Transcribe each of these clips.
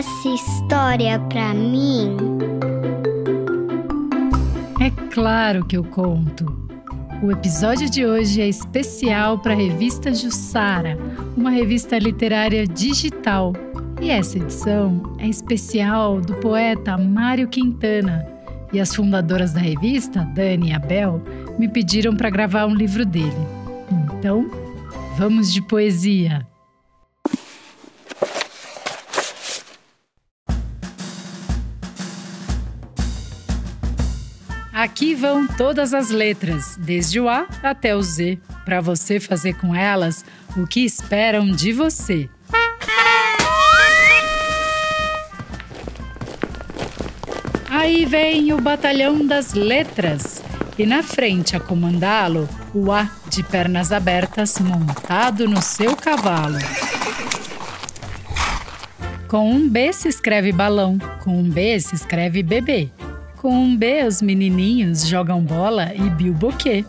essa história pra mim? É claro que eu conto. O episódio de hoje é especial para a revista Jussara, uma revista literária digital. E essa edição é especial do poeta Mário Quintana. E as fundadoras da revista, Dani e Abel, me pediram para gravar um livro dele. Então, vamos de poesia. Aqui vão todas as letras, desde o A até o Z, para você fazer com elas o que esperam de você. Aí vem o batalhão das letras e na frente a comandá-lo, o A de pernas abertas montado no seu cavalo. Com um B se escreve balão, com um B se escreve bebê. Com B, os menininhos jogam bola e bilboquê.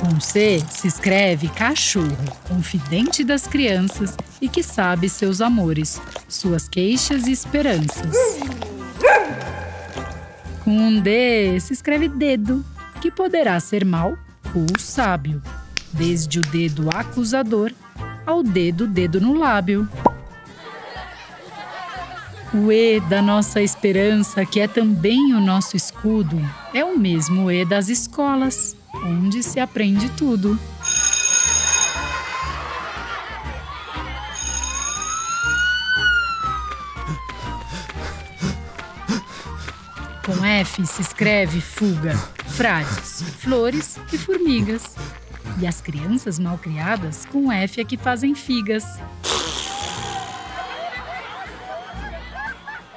Com C se escreve cachorro, confidente das crianças e que sabe seus amores, suas queixas e esperanças. Com um D se escreve dedo, que poderá ser mau ou sábio, desde o dedo acusador ao dedo, dedo no lábio. O E da nossa esperança, que é também o nosso escudo, é o mesmo E das escolas, onde se aprende tudo. Com F se escreve fuga, frades, flores e formigas. E as crianças mal criadas com F é que fazem figas.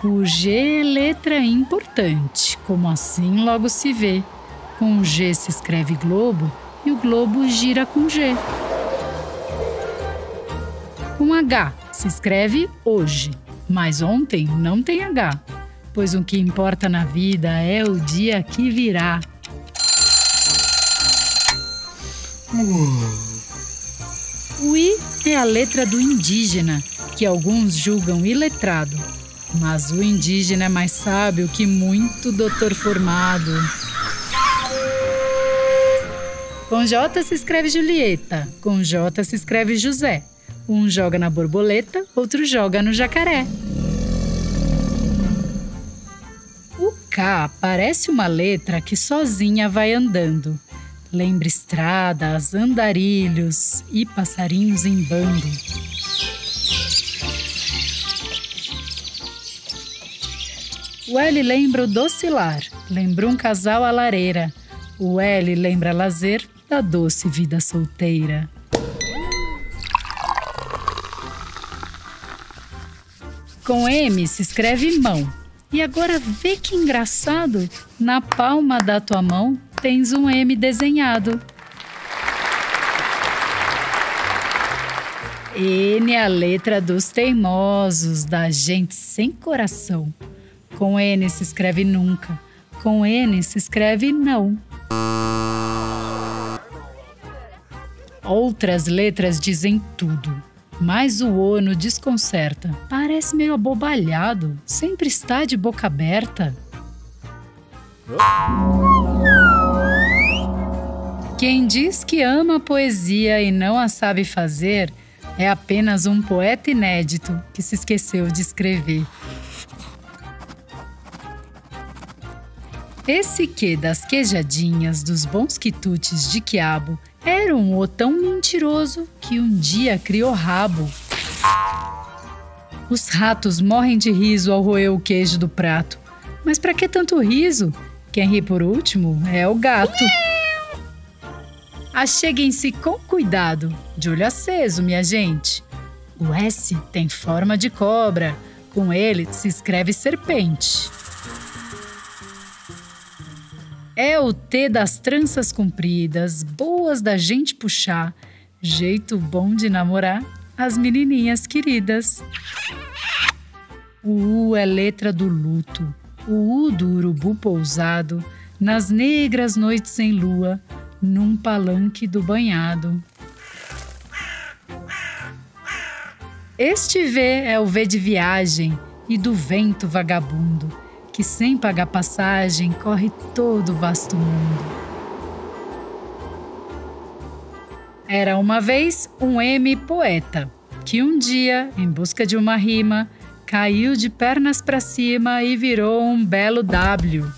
O G é letra importante, como assim logo se vê. Com G se escreve globo e o globo gira com G. Com H se escreve hoje, mas ontem não tem H, pois o que importa na vida é o dia que virá. O I é a letra do indígena, que alguns julgam iletrado. Mas o indígena é mais sábio que muito doutor formado. Com J se escreve Julieta, com J se escreve José. Um joga na borboleta, outro joga no jacaré. O K parece uma letra que sozinha vai andando. Lembra estradas, andarilhos e passarinhos em bando. O L lembra o docilar, lembra um casal à lareira. O L lembra lazer da doce vida solteira. Com M se escreve mão. E agora vê que engraçado! Na palma da tua mão tens um M desenhado. N é a letra dos teimosos, da gente sem coração. Com N se escreve nunca, com N se escreve não. Outras letras dizem tudo, mas o ONU desconcerta. Parece meio abobalhado, sempre está de boca aberta. Quem diz que ama a poesia e não a sabe fazer é apenas um poeta inédito que se esqueceu de escrever. Esse que das queijadinhas dos bons quitutes de quiabo era um o tão mentiroso que um dia criou rabo. Os ratos morrem de riso ao roer o queijo do prato. Mas para que tanto riso? Quem ri por último é o gato. Acheguem-se com cuidado, de olho aceso, minha gente. O S tem forma de cobra, com ele se escreve serpente. É o T das tranças compridas, boas da gente puxar, jeito bom de namorar as menininhas queridas. O U é letra do luto, o U do urubu pousado, nas negras noites sem lua, num palanque do banhado. Este V é o V de viagem e do vento vagabundo, que sem pagar passagem corre todo o vasto mundo. Era uma vez um M poeta, que um dia, em busca de uma rima, caiu de pernas para cima e virou um belo W.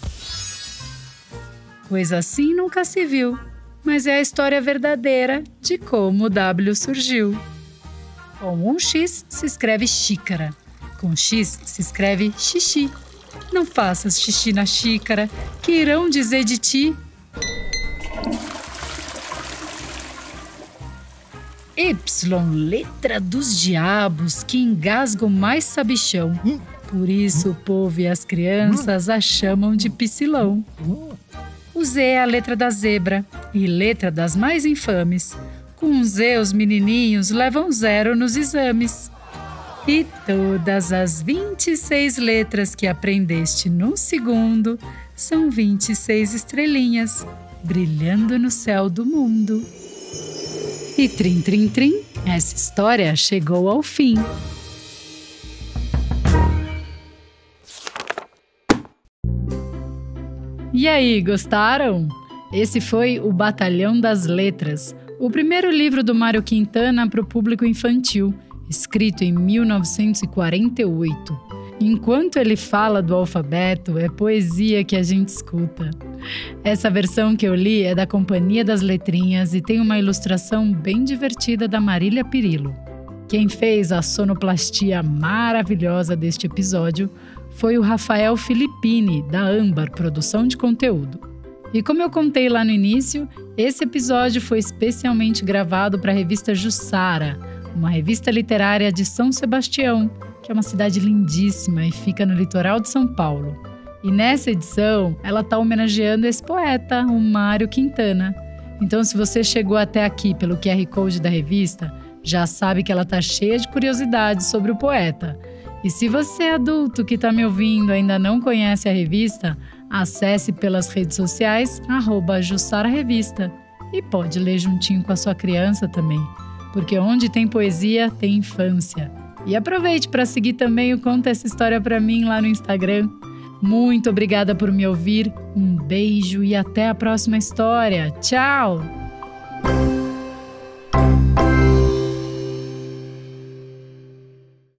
Coisa assim nunca se viu, mas é a história verdadeira de como o W surgiu. Com um X se escreve xícara, com X se escreve xixi. Não faças xixi na xícara, que irão dizer de ti. Y, letra dos diabos que engasgam mais sabichão. Por isso o povo e as crianças a chamam de piscilão. O Z é a letra da zebra e letra das mais infames. Com Z, os menininhos levam zero nos exames. E todas as 26 letras que aprendeste num segundo são 26 estrelinhas brilhando no céu do mundo. E trim, trim, trim, essa história chegou ao fim. E aí, gostaram? Esse foi o Batalhão das Letras, o primeiro livro do Mário Quintana para o público infantil, escrito em 1948. Enquanto ele fala do alfabeto, é poesia que a gente escuta. Essa versão que eu li é da Companhia das Letrinhas e tem uma ilustração bem divertida da Marília Pirillo. Quem fez a sonoplastia maravilhosa deste episódio foi o Rafael Filippini, da Âmbar Produção de Conteúdo. E como eu contei lá no início, esse episódio foi especialmente gravado para a revista Jussara, uma revista literária de São Sebastião, que é uma cidade lindíssima e fica no litoral de São Paulo. E nessa edição, ela está homenageando esse poeta, o Mário Quintana. Então, se você chegou até aqui pelo QR Code da revista, já sabe que ela está cheia de curiosidades sobre o poeta. E se você é adulto que está me ouvindo ainda não conhece a revista, acesse pelas redes sociais, arroba Revista. E pode ler juntinho com a sua criança também, porque onde tem poesia, tem infância. E aproveite para seguir também o Conta Essa História para mim lá no Instagram. Muito obrigada por me ouvir, um beijo e até a próxima história. Tchau!